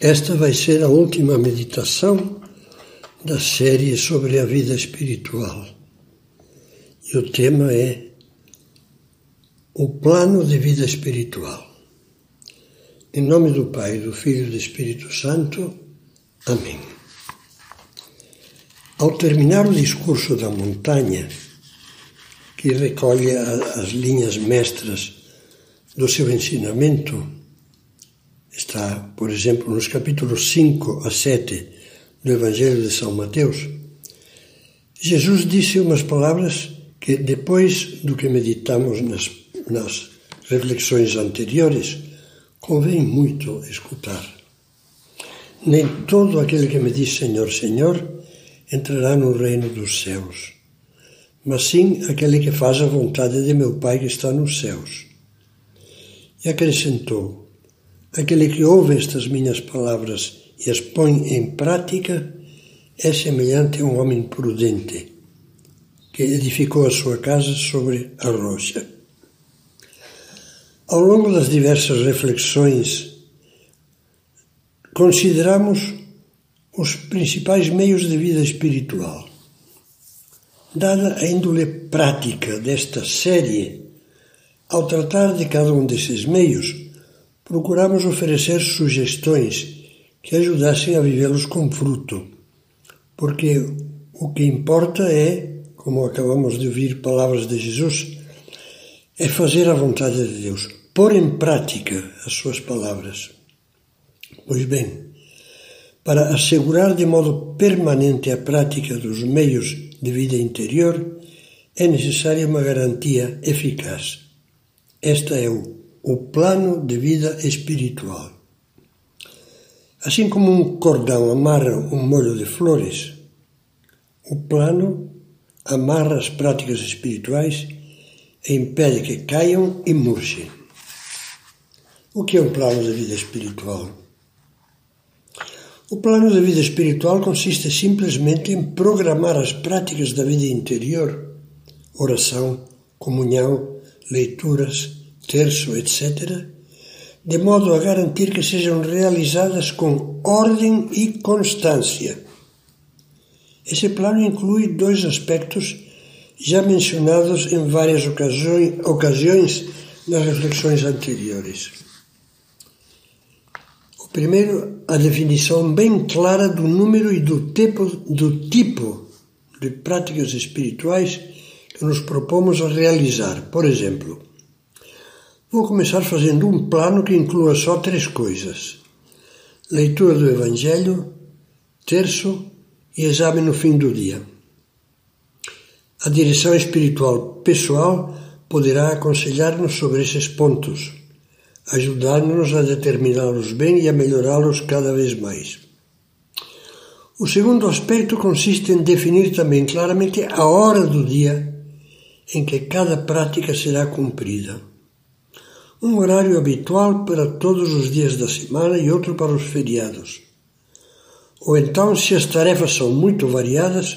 Esta vai ser a última meditação da série sobre a vida espiritual. E o tema é o plano de vida espiritual. Em nome do Pai, do Filho e do Espírito Santo. Amém. Ao terminar o discurso da montanha, que recolhe as linhas mestras do seu ensinamento, está, por exemplo, nos capítulos 5 a 7 do Evangelho de São Mateus, Jesus disse umas palavras que, depois do que meditamos nas, nas reflexões anteriores, convém muito escutar. Nem todo aquele que me diz Senhor, Senhor entrará no reino dos céus, mas sim aquele que faz a vontade de meu Pai que está nos céus. E acrescentou: Aquele que ouve estas minhas palavras e as põe em prática é semelhante a um homem prudente que edificou a sua casa sobre a rocha. Ao longo das diversas reflexões, consideramos os principais meios de vida espiritual. Dada a índole prática desta série, ao tratar de cada um desses meios, procuramos oferecer sugestões que ajudassem a vivê-los com fruto, porque o que importa é, como acabamos de ouvir palavras de Jesus, é fazer a vontade de Deus, pôr em prática as suas palavras. Pois bem, para assegurar de modo permanente a prática dos meios de vida interior, é necessária uma garantia eficaz. Esta é o o plano de vida espiritual. Assim como um cordão amarra um molho de flores, o plano amarra as práticas espirituais e impede que caiam e murchem. O que é um plano de vida espiritual? O plano de vida espiritual consiste simplesmente em programar as práticas da vida interior, oração, comunhão, leituras, terço, etc., de modo a garantir que sejam realizadas com ordem e constância. Esse plano inclui dois aspectos já mencionados em várias ocasiões nas reflexões anteriores. O primeiro, a definição bem clara do número e do tipo, do tipo de práticas espirituais que nos propomos a realizar. Por exemplo, Vou começar fazendo um plano que inclua só três coisas: leitura do Evangelho, terço e exame no fim do dia. A direção espiritual pessoal poderá aconselhar-nos sobre esses pontos, ajudar-nos a determiná-los bem e a melhorá-los cada vez mais. O segundo aspecto consiste em definir também claramente a hora do dia em que cada prática será cumprida um horário habitual para todos os dias da semana e outro para os feriados. Ou então, se as tarefas são muito variadas,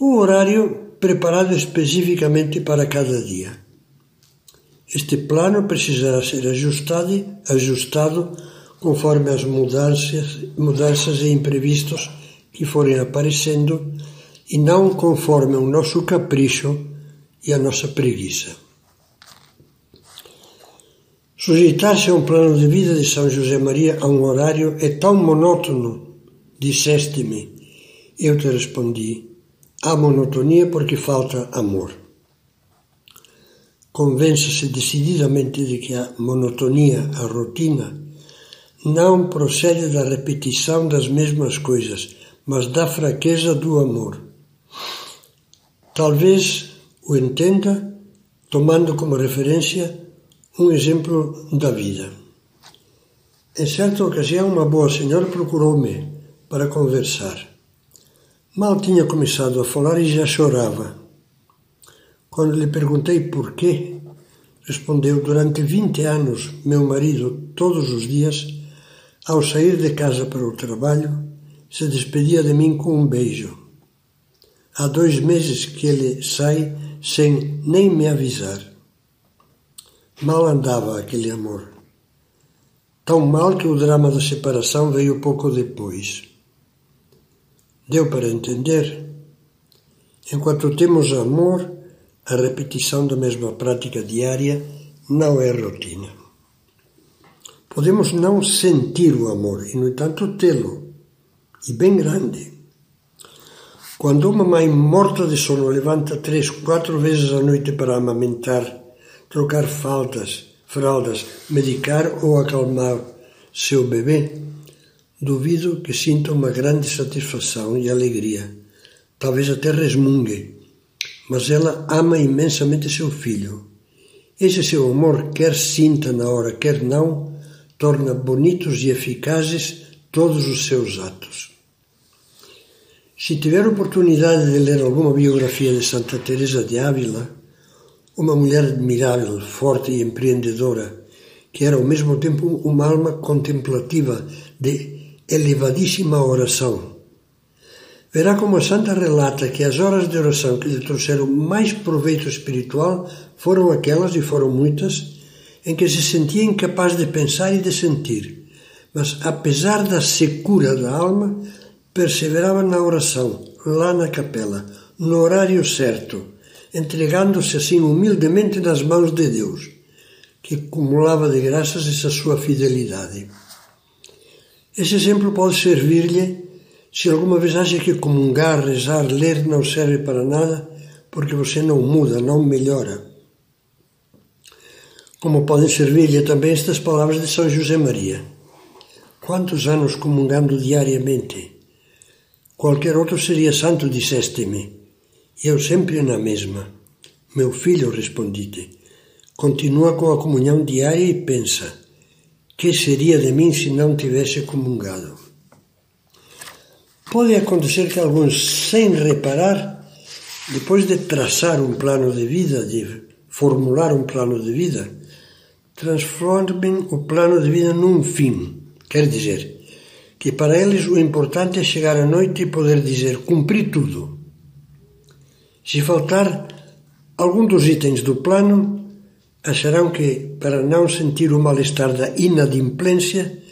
um horário preparado especificamente para cada dia. Este plano precisará ser ajustado, ajustado conforme as mudanças, mudanças e imprevistos que forem aparecendo e não conforme o nosso capricho e a nossa preguiça. Sujeitar-se a um plano de vida de São José Maria a um horário é tão monótono, disseste-me. Eu te respondi: há monotonia porque falta amor. Convença-se decididamente de que a monotonia, a rotina, não procede da repetição das mesmas coisas, mas da fraqueza do amor. Talvez o entenda tomando como referência um exemplo da vida. Em certa ocasião, uma boa senhora procurou-me para conversar. Mal tinha começado a falar e já chorava. Quando lhe perguntei por quê, respondeu: Durante vinte anos, meu marido, todos os dias, ao sair de casa para o trabalho, se despedia de mim com um beijo. Há dois meses que ele sai sem nem me avisar. Mal andava aquele amor. tão mal que o drama da separação veio pouco depois. Deu para entender? Enquanto temos amor, a repetição da mesma prática diária não é rotina. Podemos não sentir o amor e, no entanto, tê-lo, e bem grande. Quando uma mãe morta de sono levanta três, quatro vezes à noite para amamentar, trocar faltas, fraldas, medicar ou acalmar seu bebê, duvido que sinta uma grande satisfação e alegria. Talvez até resmungue mas ela ama imensamente seu filho. Esse seu amor, quer sinta na hora, quer não, torna bonitos e eficazes todos os seus atos. Se tiver oportunidade de ler alguma biografia de Santa Teresa de Ávila, uma mulher admirável, forte e empreendedora, que era ao mesmo tempo uma alma contemplativa de elevadíssima oração, Verá como a Santa relata que as horas de oração que lhe trouxeram mais proveito espiritual foram aquelas, e foram muitas, em que se sentia incapaz de pensar e de sentir, mas apesar da secura da alma, perseverava na oração, lá na capela, no horário certo, entregando-se assim humildemente nas mãos de Deus, que acumulava de graças essa sua fidelidade. Esse exemplo pode servir-lhe se alguma vez acha que comungar, rezar, ler não serve para nada, porque você não muda, não melhora. Como podem servir-lhe também estas palavras de São José Maria. Quantos anos comungando diariamente? Qualquer outro seria santo, disseste-me. Eu sempre na mesma. Meu filho, respondi-te, continua com a comunhão diária e pensa: que seria de mim se não tivesse comungado? Pode acontecer que alguns, sem reparar, depois de traçar um plano de vida, de formular um plano de vida, transformem o plano de vida num fim. Quer dizer, que para eles o importante é chegar à noite e poder dizer cumpri tudo. Se faltar algum dos itens do plano, acharão que, para não sentir o mal-estar da inadimplência,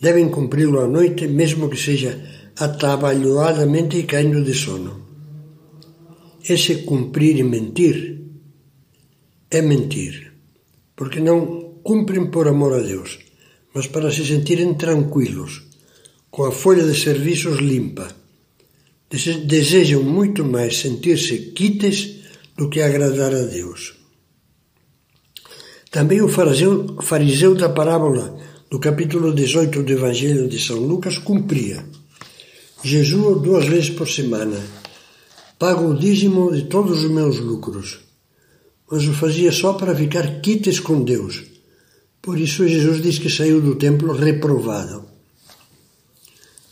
devem cumpri-lo à noite, mesmo que seja atabalhoadamente caindo de sono. Esse cumprir e mentir é mentir, porque não cumprem por amor a Deus, mas para se sentirem tranquilos, com a folha de serviços limpa. Desejam muito mais sentir-se quites do que agradar a Deus. Também o fariseu, fariseu da parábola do capítulo 18 do Evangelho de São Lucas cumpria Jejuo duas vezes por semana. Pago o dízimo de todos os meus lucros. Mas o fazia só para ficar quites com Deus. Por isso Jesus diz que saiu do templo reprovado.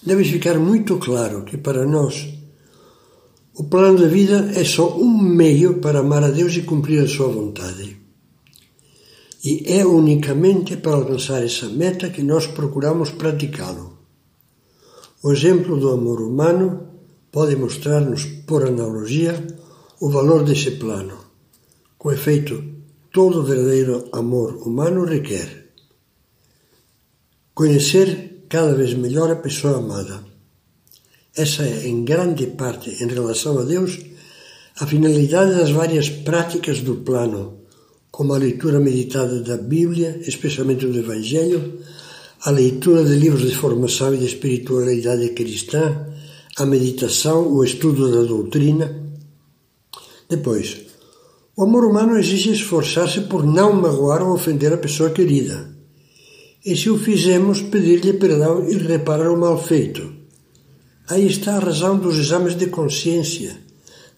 Deve ficar muito claro que para nós o plano da vida é só um meio para amar a Deus e cumprir a sua vontade. E é unicamente para alcançar essa meta que nós procuramos praticá-lo. O exemplo do amor humano pode mostrar-nos, por analogia, o valor desse plano. Com efeito, todo verdadeiro amor humano requer conhecer cada vez melhor a pessoa amada. Essa é, em grande parte, em relação a Deus, a finalidade das várias práticas do plano, como a leitura meditada da Bíblia, especialmente do Evangelho, a leitura de livros de formação e de espiritualidade cristã, a meditação, o estudo da doutrina. Depois, o amor humano exige esforçar-se por não magoar ou ofender a pessoa querida. E se o fizemos, pedir-lhe perdão e reparar o mal feito. Aí está a razão dos exames de consciência,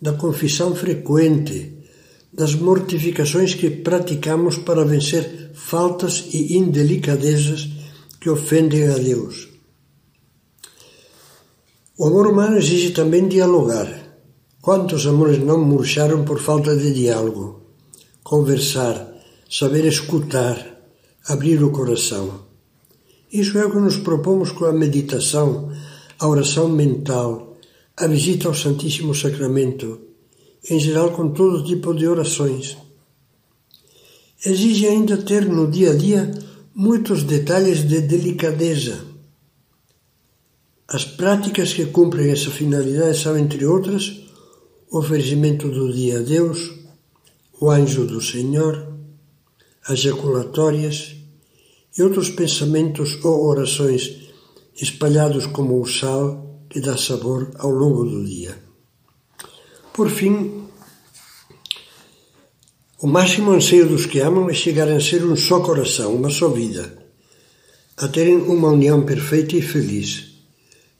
da confissão frequente, das mortificações que praticamos para vencer faltas e indelicadezas que ofendem a Deus. O amor humano exige também dialogar. Quantos amores não murcharam por falta de diálogo? Conversar, saber escutar, abrir o coração. Isso é o que nos propomos com a meditação, a oração mental, a visita ao Santíssimo Sacramento, em geral com todo tipo de orações. Exige ainda ter no dia a dia muitos detalhes de delicadeza. As práticas que cumprem essa finalidade são, entre outras, o oferecimento do dia a Deus, o anjo do Senhor, as ejaculatórias e outros pensamentos ou orações espalhados como o sal que dá sabor ao longo do dia. Por fim, o máximo anseio dos que amam é chegar a ser um só coração, uma só vida, a terem uma união perfeita e feliz.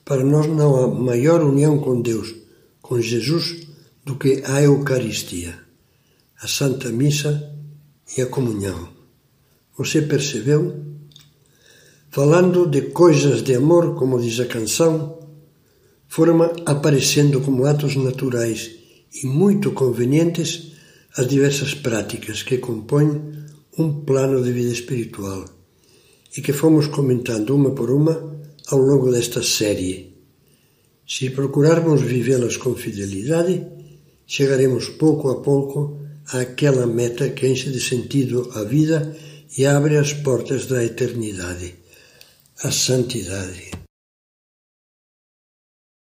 Para nós não há maior união com Deus, com Jesus, do que a Eucaristia, a Santa Missa e a comunhão. Você percebeu? Falando de coisas de amor, como diz a canção, foram aparecendo como atos naturais e muito convenientes as diversas práticas que compõem um plano de vida espiritual e que fomos comentando uma por uma ao longo desta série. Se procurarmos vivê-las com fidelidade, chegaremos pouco a pouco àquela meta que enche de sentido a vida e abre as portas da eternidade, a santidade.